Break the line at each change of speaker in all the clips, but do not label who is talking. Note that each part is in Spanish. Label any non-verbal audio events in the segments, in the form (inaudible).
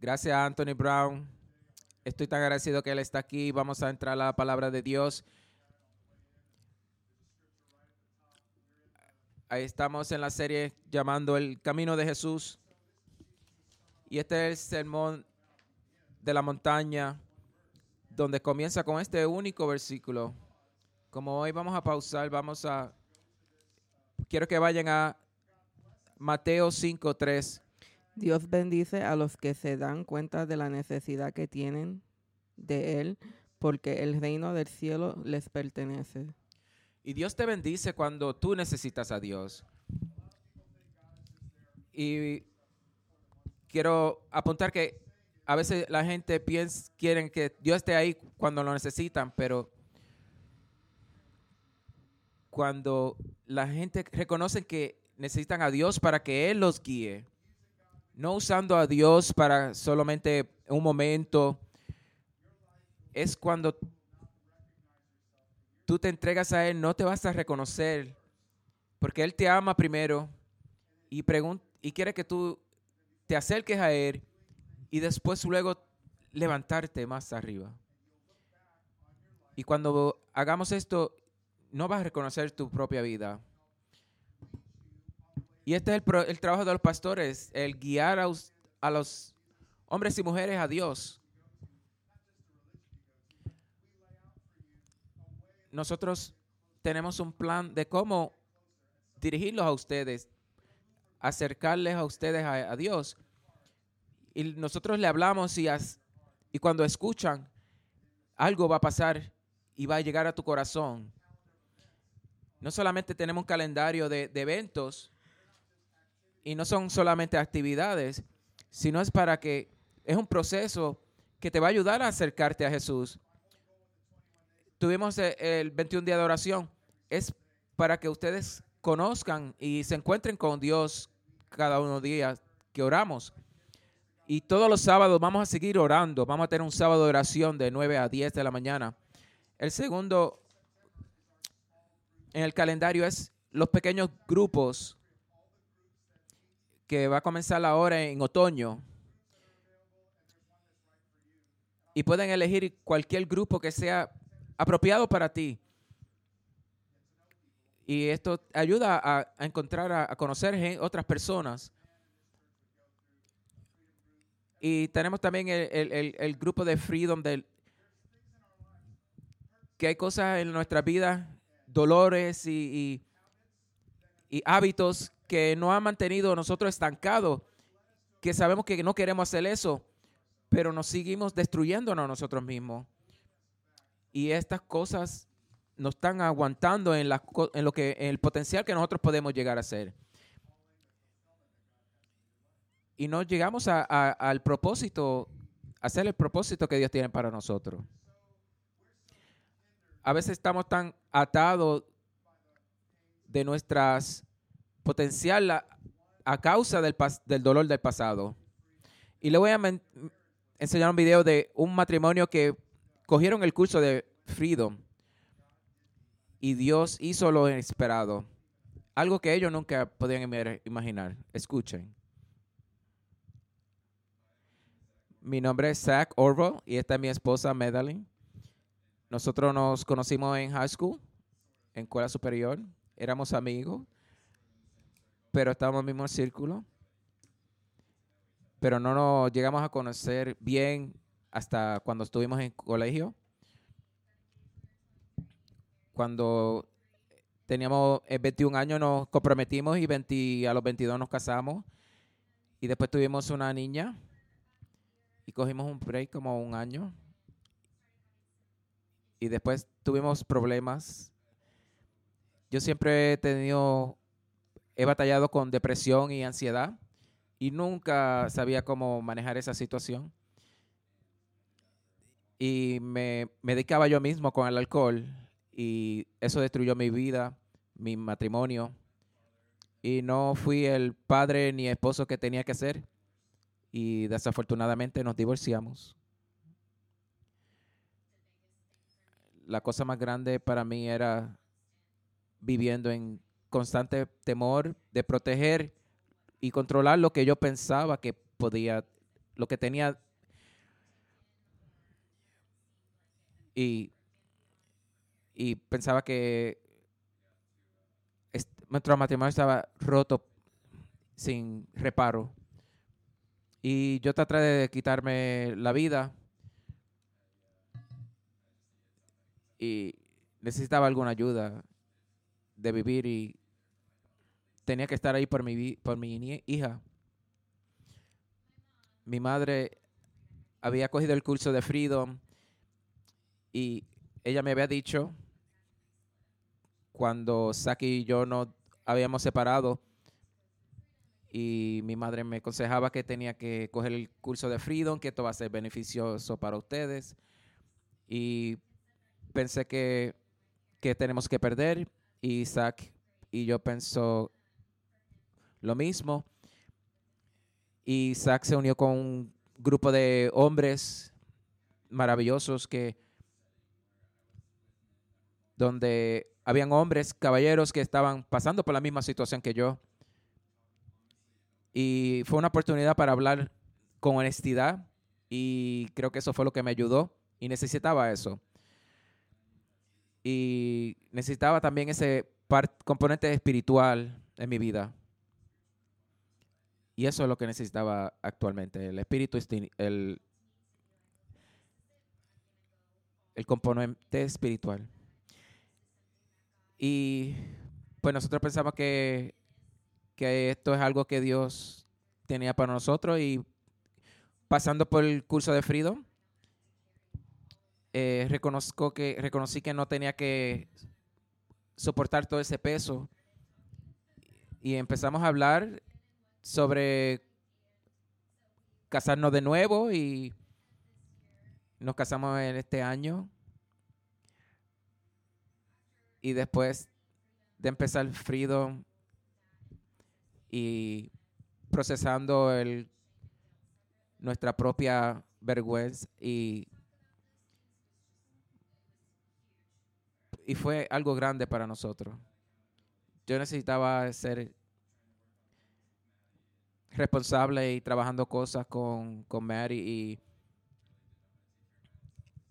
Gracias a Anthony Brown. Estoy tan agradecido que él está aquí. Vamos a entrar a la palabra de Dios. Ahí estamos en la serie llamando El Camino de Jesús. Y este es el sermón de la montaña, donde comienza con este único versículo. Como hoy vamos a pausar, vamos a... Quiero que vayan a Mateo 5.3.
Dios bendice a los que se dan cuenta de la necesidad que tienen de Él, porque el reino del cielo les pertenece.
Y Dios te bendice cuando tú necesitas a Dios. Y quiero apuntar que a veces la gente piensa, quieren que Dios esté ahí cuando lo necesitan, pero cuando la gente reconoce que necesitan a Dios para que Él los guíe, no usando a Dios para solamente un momento, es cuando tú te entregas a Él, no te vas a reconocer, porque Él te ama primero y, y quiere que tú te acerques a Él y después luego levantarte más arriba. Y cuando hagamos esto, no vas a reconocer tu propia vida. Y este es el, trabajo de los pastores, el guiar a, a los hombres y mujeres a Dios. nosotros tenemos un plan de cómo dirigirlos a ustedes, acercarles a ustedes a, Dios. Y nosotros le hablamos y, y cuando escuchan, algo va a pasar y va a llegar a tu corazón. No solamente tenemos un calendario de eventos y no son solamente actividades, sino es para que es un proceso que te va a ayudar a acercarte a Jesús tuvimos eh, el 21 día de oración, es para que ustedes conozcan y se encuentren con Dios cada uno días que oramos. Y todos los sábados vamos a seguir orando. Vamos a tener un sábado de oración de 9 a 10 de la mañana. El segundo en el calendario es los pequeños grupos que va a comenzar ahora en otoño. Y pueden elegir cualquier grupo que sea apropiado para ti. Y esto ayuda a, encontrar, a, conocer otras personas. Y tenemos también el, grupo de Freedom, del, que hay cosas en nuestra vida, dolores y, y, hábitos que no han mantenido nosotros estancados, que sabemos que no queremos hacer eso, pero nos seguimos destruyéndonos nosotros mismos y estas cosas nos están aguantando en, en lo que en el potencial que nosotros podemos llegar a ser. Y no llegamos a, al propósito, a hacer el propósito que Dios tiene para nosotros. A veces estamos tan atados de nuestras potencial a, causa del, del dolor del pasado. Y le voy a enseñar un video de un matrimonio que cogieron el curso de Freedom y Dios hizo lo esperado. Algo que ellos nunca podían imaginar. Escuchen. Mi nombre es Zach Orwell y esta es mi esposa Madeline. Nosotros nos conocimos en high school, en escuela superior. Éramos amigos, pero estábamos en el mismo círculo. Pero no nos llegamos a conocer bien hasta cuando estuvimos en colegio. Cuando teníamos 21 eh, años nos comprometimos y a los 22 nos casamos. Y después tuvimos una niña y cogimos un break como un año. Y después tuvimos problemas. Yo siempre he tenido, he batallado con depresión y ansiedad y nunca sabía cómo manejar esa situación y me, dedicaba yo mismo con el alcohol y eso destruyó mi vida, mi matrimonio y no fui el padre ni esposo que tenía que ser y desafortunadamente nos divorciamos. La cosa más grande para mí era viviendo en constante temor de proteger y controlar lo que yo pensaba que podía lo que tenía. Y, y pensaba que est- nuestro matrimonio estaba roto sin reparo. Y yo traté de quitarme la vida. Y necesitaba alguna ayuda de vivir y tenía que estar ahí por mi, por mi hija. Mi madre había cogido el curso de Freedom y ella me había dicho cuando Saki y yo no habíamos separado y mi madre me aconsejaba que tenía que coger el curso de Freedom, que esto va a ser beneficioso para ustedes. Y pensé que, que tenemos que perder y Isaac y yo pensó lo mismo. Y Isaac se unió con un grupo de hombres maravillosos que donde habían hombres, caballeros que estaban pasando por la misma situación que yo. Y fue una oportunidad para hablar con honestidad y creo que eso fue lo que me ayudó y necesitaba eso. Y necesitaba también ese componente espiritual en mi vida. Y eso es lo que necesitaba actualmente, el espíritu, el, el componente espiritual. Y pues nosotros pensamos que, que esto es algo que Dios tenía para nosotros y pasando por el curso de Freedom, eh, reconozco que, reconocí que no tenía que soportar todo ese peso y empezamos a hablar sobre casarnos de nuevo y nos casamos en este año y después de empezar Freedom y procesando el, nuestra propia vergüenza y, y fue algo grande para nosotros. Yo necesitaba ser responsable y trabajando cosas con, con Mary y,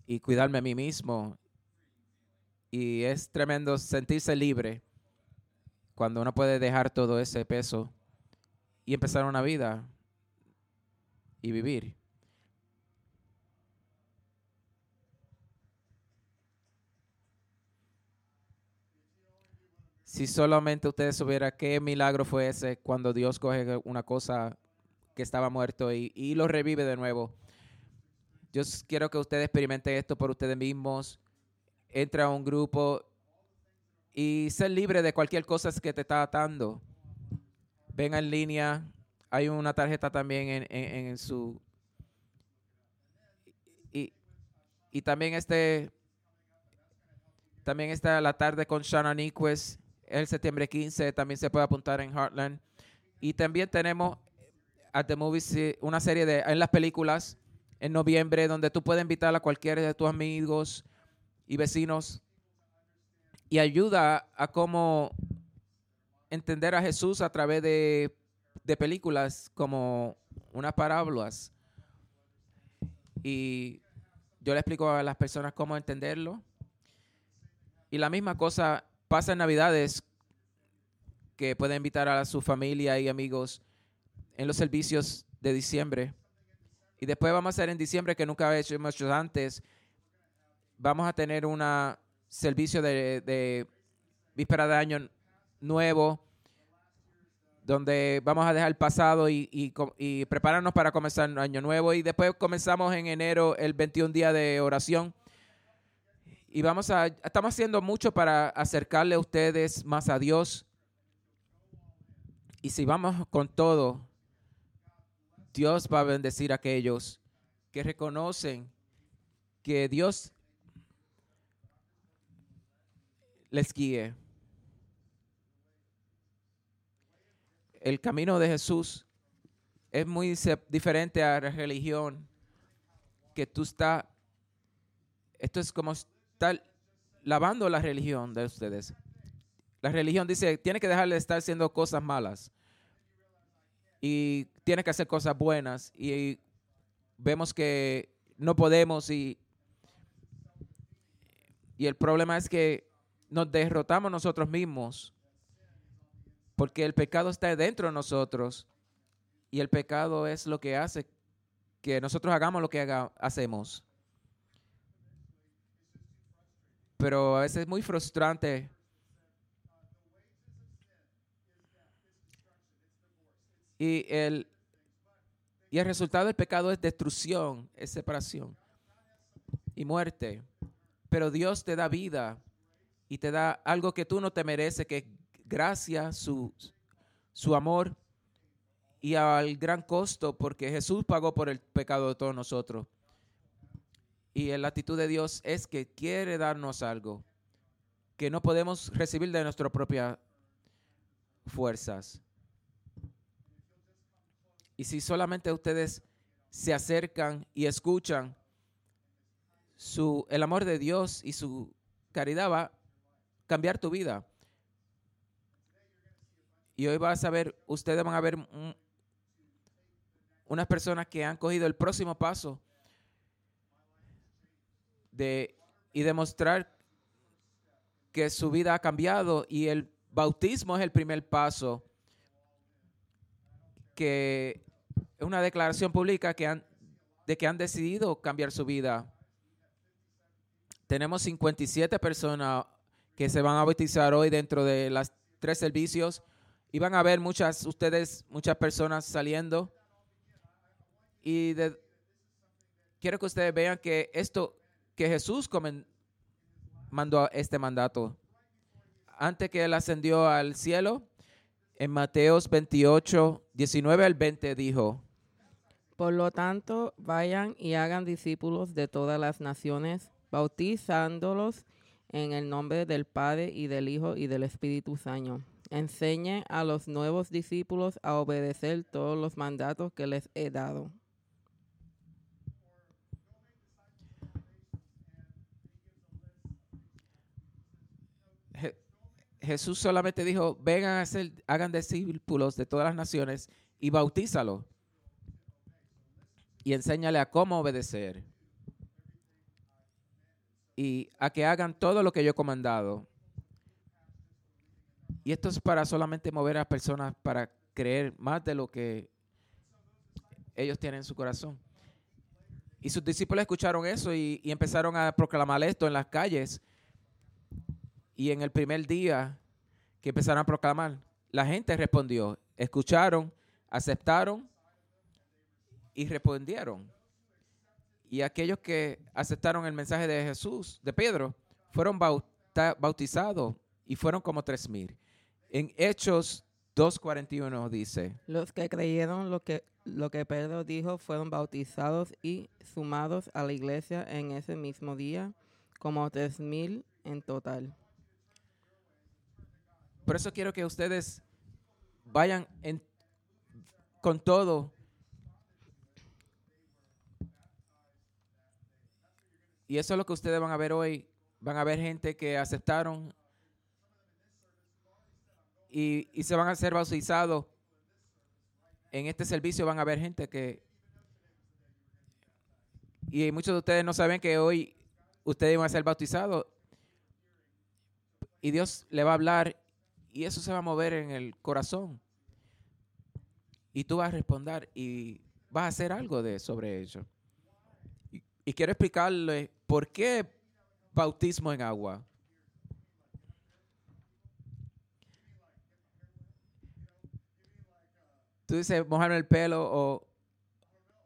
y cuidarme a mí mismo. Y es tremendo sentirse libre cuando uno puede dejar todo ese peso y empezar una vida y vivir. Si solamente ustedes supieran qué milagro fue ese cuando Dios coge una cosa que estaba muerto y, y lo revive de nuevo. Yo quiero que ustedes experimenten esto por ustedes mismos. Entra a un grupo y ser libre de cualquier cosa que te está atando. Ven en línea. Hay una tarjeta también en, en- en su... Y, y también este... También está la tarde con Shana Niquez, el septiembre 15, también se puede apuntar en Heartland. Y también tenemos at the movies una serie de en las películas en noviembre donde tú puedes invitar a cualquiera de tus amigos y vecinos y ayuda a cómo entender a Jesús a través de, de películas como unas parábolas. Y yo le explico a las personas cómo entenderlo. Y la misma cosa pasa en Navidades, que puede invitar a su familia y amigos en los servicios de diciembre. Y después vamos a hacer en diciembre, que nunca había hecho hecho antes, vamos a tener un servicio de, de víspera de año nuevo, donde vamos a dejar el pasado y, y prepararnos para comenzar el año nuevo. Y después comenzamos en enero el 21 día de oración. Y vamos a, estamos haciendo mucho para acercarle a ustedes más a Dios. Y si vamos con todo, Dios va a bendecir a aquellos que reconocen que Dios les guíe. El camino de Jesús es muy diferente a la religión que tú estás. Esto es como estar lavando la religión de ustedes. La religión dice, tiene que dejar de estar haciendo cosas malas y tiene que hacer cosas buenas. Y vemos que no podemos y, y el problema es que nos derrotamos nosotros mismos porque el pecado está dentro de nosotros y el pecado es lo que hace que nosotros hagamos lo que hacemos. Pero a veces es muy frustrante. Y el, y el resultado del pecado es destrucción, es separación y muerte. Pero Dios te da vida y te da algo que tú no te mereces, que es gracia, su, su amor y al gran costo, porque Jesús pagó por el pecado de todos nosotros. Y la actitud de Dios es que quiere darnos algo que no podemos recibir de nuestras propias fuerzas. Y si solamente ustedes se acercan y escuchan su, el amor de Dios y su caridad va a cambiar tu vida. Y hoy vas a ver, ustedes van a ver unas personas que han cogido el próximo paso y demostrar que su vida ha cambiado y el bautismo es el primer paso que es una declaración pública que han, de que han decidido cambiar su vida. Tenemos 57 personas que se van a bautizar hoy dentro de las tres servicios y van a ver muchas, ustedes, muchas personas saliendo. Y quiero que ustedes vean que esto, que Jesús mandó este mandato. Antes que él ascendió al cielo, en Mateos 28, 19 al 20 dijo,
Por lo tanto, vayan y hagan discípulos de todas las naciones, bautizándolos en el nombre del Padre y del Hijo y del Espíritu Santo Enseñe a los nuevos discípulos a obedecer todos los mandatos que les he dado.
Jesús solamente dijo, vengan a ser, hagan discípulos de todas las naciones y bautízalo. Y enséñale a cómo obedecer. Y a que hagan todo lo que yo he comandado. Y esto es para solamente mover a personas para creer más de lo que ellos tienen en su corazón. Y sus discípulos escucharon eso y, empezaron a proclamar esto en las calles. Y en el primer día que empezaron a proclamar, la gente respondió, escucharon, aceptaron y respondieron. Y aquellos que aceptaron el mensaje de Jesús, de Pedro, fueron bautizados y fueron como tres mil. En Hechos 2.41 dice.
Los que creyeron lo que, lo que Pedro dijo fueron bautizados y sumados a la iglesia en ese mismo día, como tres mil en total.
Por eso quiero que ustedes vayan con todo. Y eso es lo que ustedes van a ver hoy. Van a ver gente que aceptaron y, se van a ser bautizados. En este servicio van a haber gente que... Y muchos de ustedes no saben que hoy ustedes van a ser bautizados. Y Dios le va a hablar y eso se va a mover en el corazón. Y tú vas a responder y vas a hacer algo de sobre ello. Y, quiero explicarle por qué bautismo en agua. Tú dices mojarme el pelo o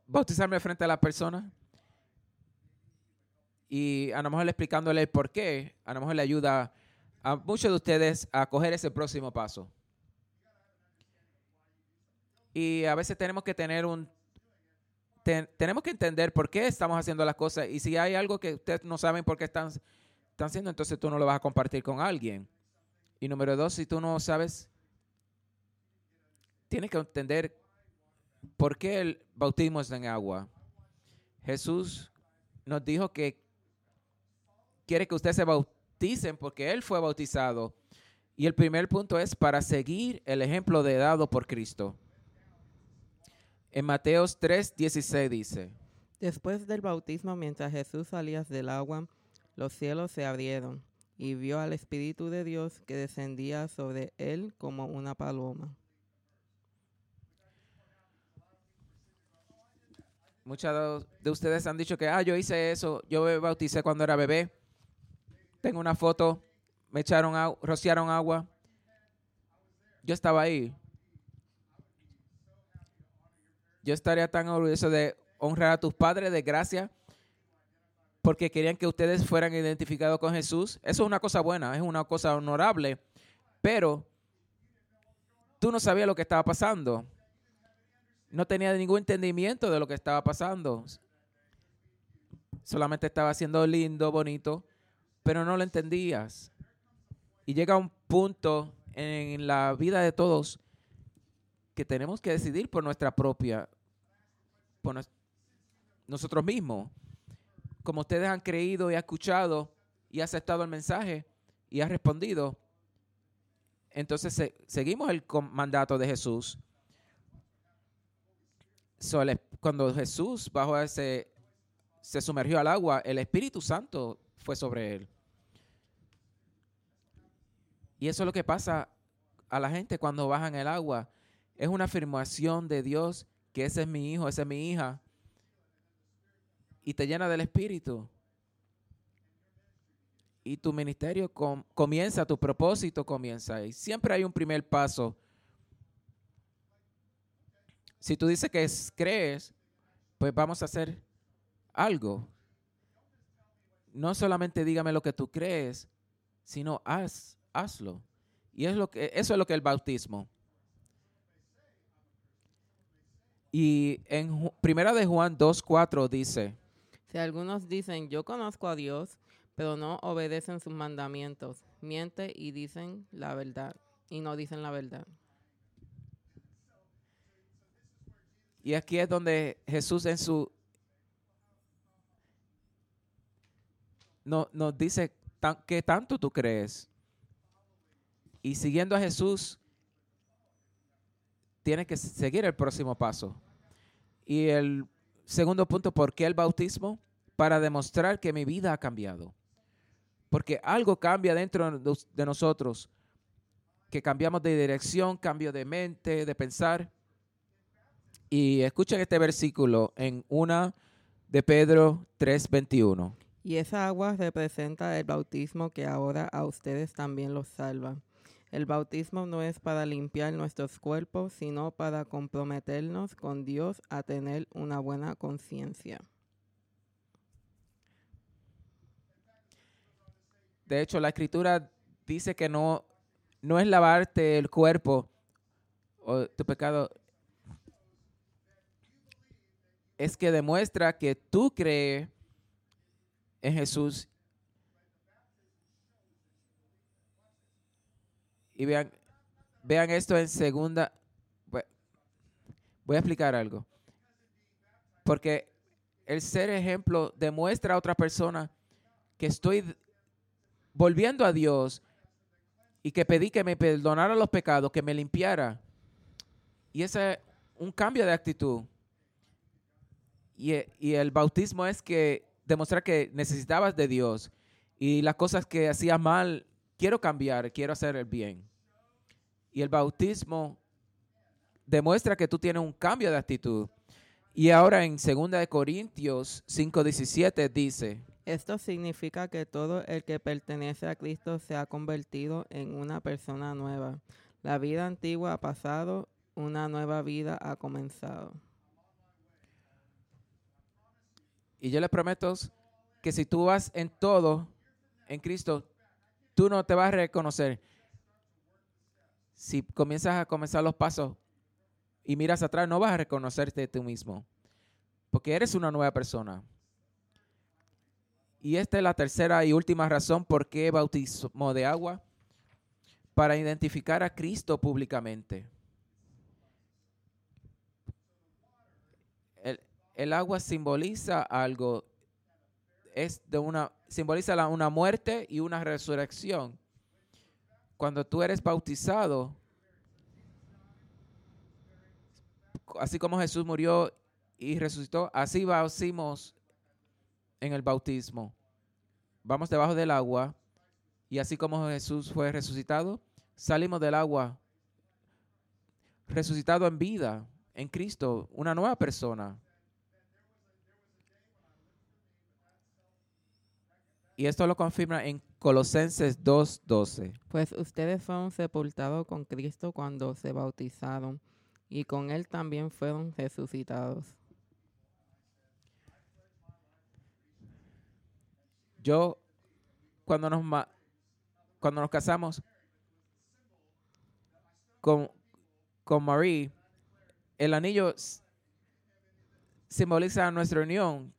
bautizarme frente a la persona. Y a lo mejor explicándole por qué, a lo mejor le ayuda a muchos de ustedes a coger ese próximo paso. Y a veces tenemos que tener un... tenemos que entender por qué estamos haciendo las cosas. Y si hay algo que ustedes no saben por qué están, están haciendo, entonces tú no lo vas a compartir con alguien. Y número dos, si tú no sabes tiene que entender por qué el bautismo es en agua. Jesús nos dijo que quiere que ustedes se bauticen porque Él fue bautizado. Y el primer punto es para seguir el ejemplo de dado por Cristo. En Mateos 3, 16 dice.
Después del bautismo, mientras Jesús salía del agua, los cielos se abrieron y vio al Espíritu de Dios que descendía sobre él como una paloma.
Muchos de ustedes han dicho que, ah, yo hice eso, yo me bauticé cuando era bebé. Tengo una foto, me echaron agua, rociaron agua. Yo estaba ahí. Yo estaría tan orgulloso de honrar a tus padres de gracia porque querían que ustedes fueran identificados con Jesús. Eso es una cosa buena, es una cosa honorable, pero tú no sabías lo que estaba pasando no tenía ningún entendimiento de lo que estaba pasando. Solamente estaba siendo lindo, bonito, pero no lo entendías. Y llega un punto en la vida de todos que tenemos que decidir por nuestra propia, por nosotros mismos. Como ustedes han creído y escuchado y aceptado el mensaje y han respondido, entonces seguimos el mandato de Jesús cuando Jesús bajo ese, se sumergió al agua, el Espíritu Santo fue sobre él. Y eso es lo que pasa a la gente cuando bajan el agua. Es una afirmación de Dios que ese es mi hijo, esa es mi hija. Y te llena del Espíritu. Y tu ministerio comienza, tu propósito comienza. Y siempre hay un primer paso si tú dices que crees, pues vamos a hacer algo. No solamente dígame lo que tú crees, sino haz, hazlo. Y es lo que, eso es lo que es el bautismo. Y en Primera de Juan 2.4 dice,
si algunos dicen, yo conozco a Dios, pero no obedecen sus mandamientos, miente y dicen la verdad, y no dicen la verdad.
Y aquí es donde Jesús en su... No, nos dice qué tanto tú crees. Y siguiendo a Jesús, tienes que seguir el próximo paso. Y el segundo punto, ¿por qué el bautismo? Para demostrar que mi vida ha cambiado. Porque algo cambia dentro de nosotros, que cambiamos de dirección, cambio de mente, de pensar. Y escuchen este versículo en una de Pedro 3:21.
Y esa agua representa el bautismo que ahora a ustedes también los salva. El bautismo no es para limpiar nuestros cuerpos, sino para comprometernos con Dios a tener una buena conciencia.
De hecho, la escritura dice que no, no es lavarte el cuerpo o tu pecado, es que demuestra que tú crees en Jesús. Y vean, vean esto en segunda. Voy a explicar algo. Porque el ser ejemplo demuestra a otra persona que estoy volviendo a Dios y que pedí que me perdonara los pecados, que me limpiara. Y ese es un cambio de actitud. Y, el bautismo es que demostrar que necesitabas de Dios y las cosas que hacías mal, quiero cambiar, quiero hacer el bien. Y el bautismo demuestra que tú tienes un cambio de actitud. Y ahora en 2 Corintios 5:17 dice,
esto significa que todo el que pertenece a Cristo se ha convertido en una persona nueva. La vida antigua ha pasado, una nueva vida ha comenzado.
Y yo les prometo que si tú vas en todo, en Cristo, tú no te vas a reconocer. Si comienzas a comenzar los pasos y miras atrás, no vas a reconocerte tú mismo. Porque eres una nueva persona. Y esta es la tercera y última razón por qué bautismo de agua. Para identificar a Cristo públicamente. El agua simboliza algo, es de una, simboliza una muerte y una resurrección. Cuando tú eres bautizado, así como Jesús murió y resucitó, así bautimos en el bautismo. Vamos debajo del agua y así como Jesús fue resucitado, salimos del agua resucitado en vida, en Cristo, una nueva persona. Y esto lo confirma en Colosenses 2.12.
Pues ustedes fueron sepultados con Cristo cuando se bautizaron y con Él también fueron resucitados.
Yo, cuando nos, cuando nos casamos con, con Marie, el anillo simboliza nuestra unión.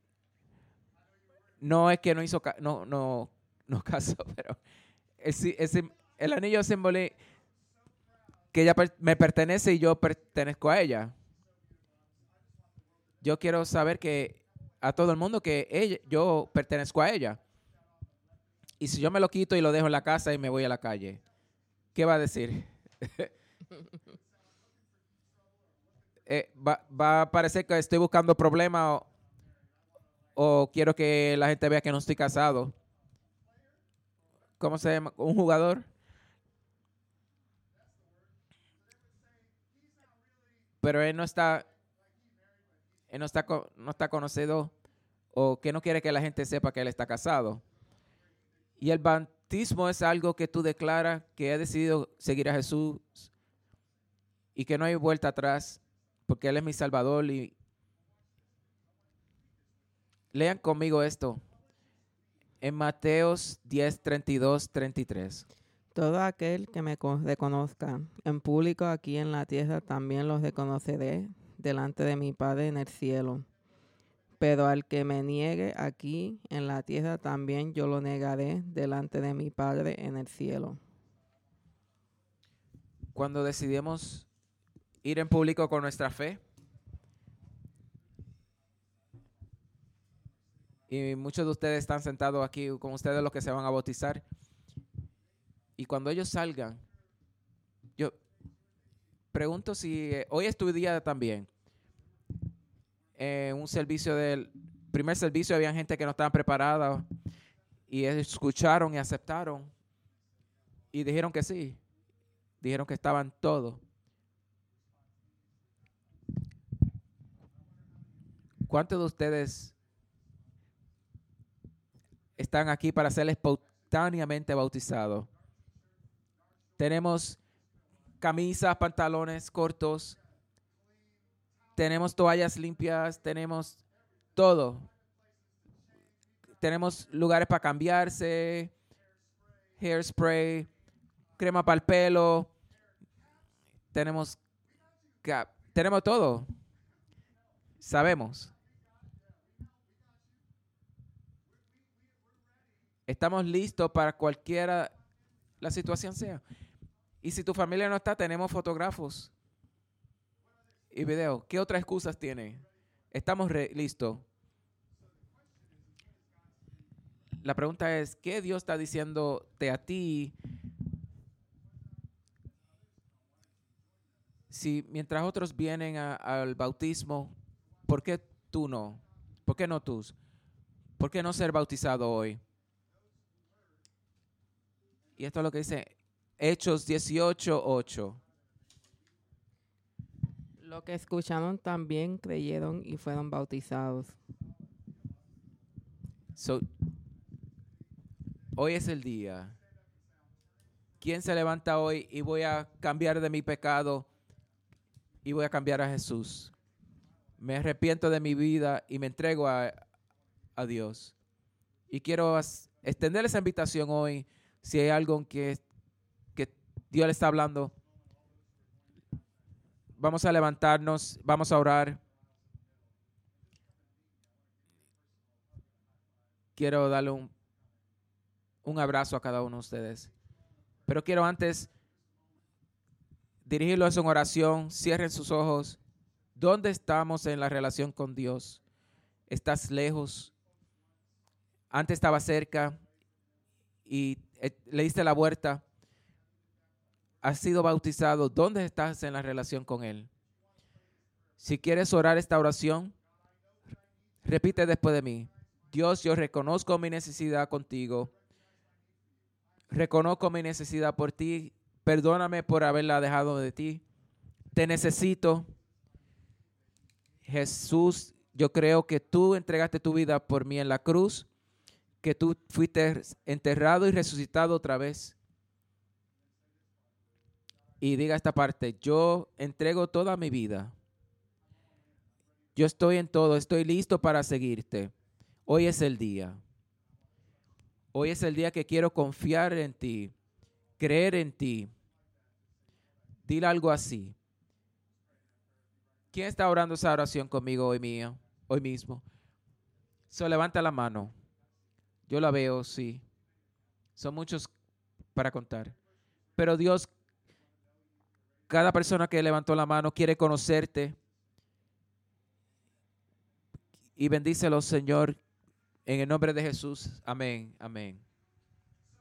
No es que no hizo, no, no, no (laughs) casó, pero el, el anillo simboliza que ella me pertenece y yo pertenezco a ella. Yo quiero saber que a todo el mundo que ella, yo pertenezco a ella. Y si yo me lo quito y lo dejo en la casa y me voy a la calle, ¿qué va a decir? (laughs) Eh, va, a parecer que estoy buscando problemas o, quiero que la gente vea que no estoy casado. ¿Cómo se llama? ¿Un jugador? Pero él no está, él no está, no está conocido o que no quiere que la gente sepa que él está casado. Y el bautismo es algo que tú declaras que he decidido seguir a Jesús y que no hay vuelta atrás porque Él es mi Salvador. Y lean conmigo esto en Mateos 10, 32, 33.
Todo aquel que me reconozca en público aquí en la tierra, también los reconoceré delante de mi Padre en el cielo. Pero al que me niegue aquí en la tierra, también yo lo negaré delante de mi Padre en el cielo.
Cuando decidimos ir en público con nuestra fe. Y muchos de ustedes están sentados aquí con ustedes los que se van a bautizar. Y cuando ellos salgan, yo pregunto si eh, hoy es tu día también. En un servicio del primer servicio había gente que no estaba preparada y escucharon y aceptaron y dijeron que sí. Dijeron que estaban todos. ¿Cuántos de ustedes están aquí para ser espontáneamente bautizados? Tenemos camisas, pantalones cortos, tenemos toallas limpias, tenemos todo. Tenemos lugares para cambiarse, hairspray, crema para el pelo, tenemos, tenemos todo. Sabemos. Estamos listos para cualquiera la situación sea. Y si tu familia no está, tenemos fotógrafos y videos. ¿Qué otras excusas tiene? Estamos listos. La pregunta es, ¿qué Dios está diciéndote a ti? Si mientras otros vienen al bautismo, ¿por qué tú no? ¿Por qué no tú? ¿Por qué no ser bautizado hoy? Y esto es lo que dice Hechos 18, 8.
Lo que escucharon también creyeron y fueron bautizados.
hoy es el día. ¿Quién se levanta hoy y voy a cambiar de mi pecado y voy a cambiar a Jesús? Me arrepiento de mi vida y me entrego a, a Dios. Y quiero extender esa invitación hoy si hay algo que, que Dios le está hablando, vamos a levantarnos, vamos a orar. Quiero darle un, un abrazo a cada uno de ustedes. Pero quiero antes dirigirlos en oración. Cierren sus ojos. ¿Dónde estamos en la relación con Dios? ¿Estás lejos? Antes estaba cerca y eh, le diste la vuelta, has sido bautizado, ¿dónde estás en la relación con Él? Si quieres orar esta oración, Repite después de mí. Dios, yo reconozco mi necesidad contigo. Reconozco mi necesidad por ti. Perdóname por haberla dejado de ti. Te necesito. Jesús, yo creo que tú entregaste tu vida por mí en la cruz, que tú fuiste enterrado y resucitado otra vez. Y diga esta parte, yo entrego toda mi vida. Yo estoy en todo, estoy listo para seguirte. Hoy es el día. Hoy es el día que quiero confiar en ti, creer en ti. Dile algo así. ¿Quién está orando esa oración conmigo hoy mío, hoy mismo? So, levanta la mano. Yo la veo, sí. Son muchos para contar. Pero Dios, cada persona que levantó la mano quiere conocerte. Y bendícelo, Señor, en el nombre de Jesús. Amén, amén.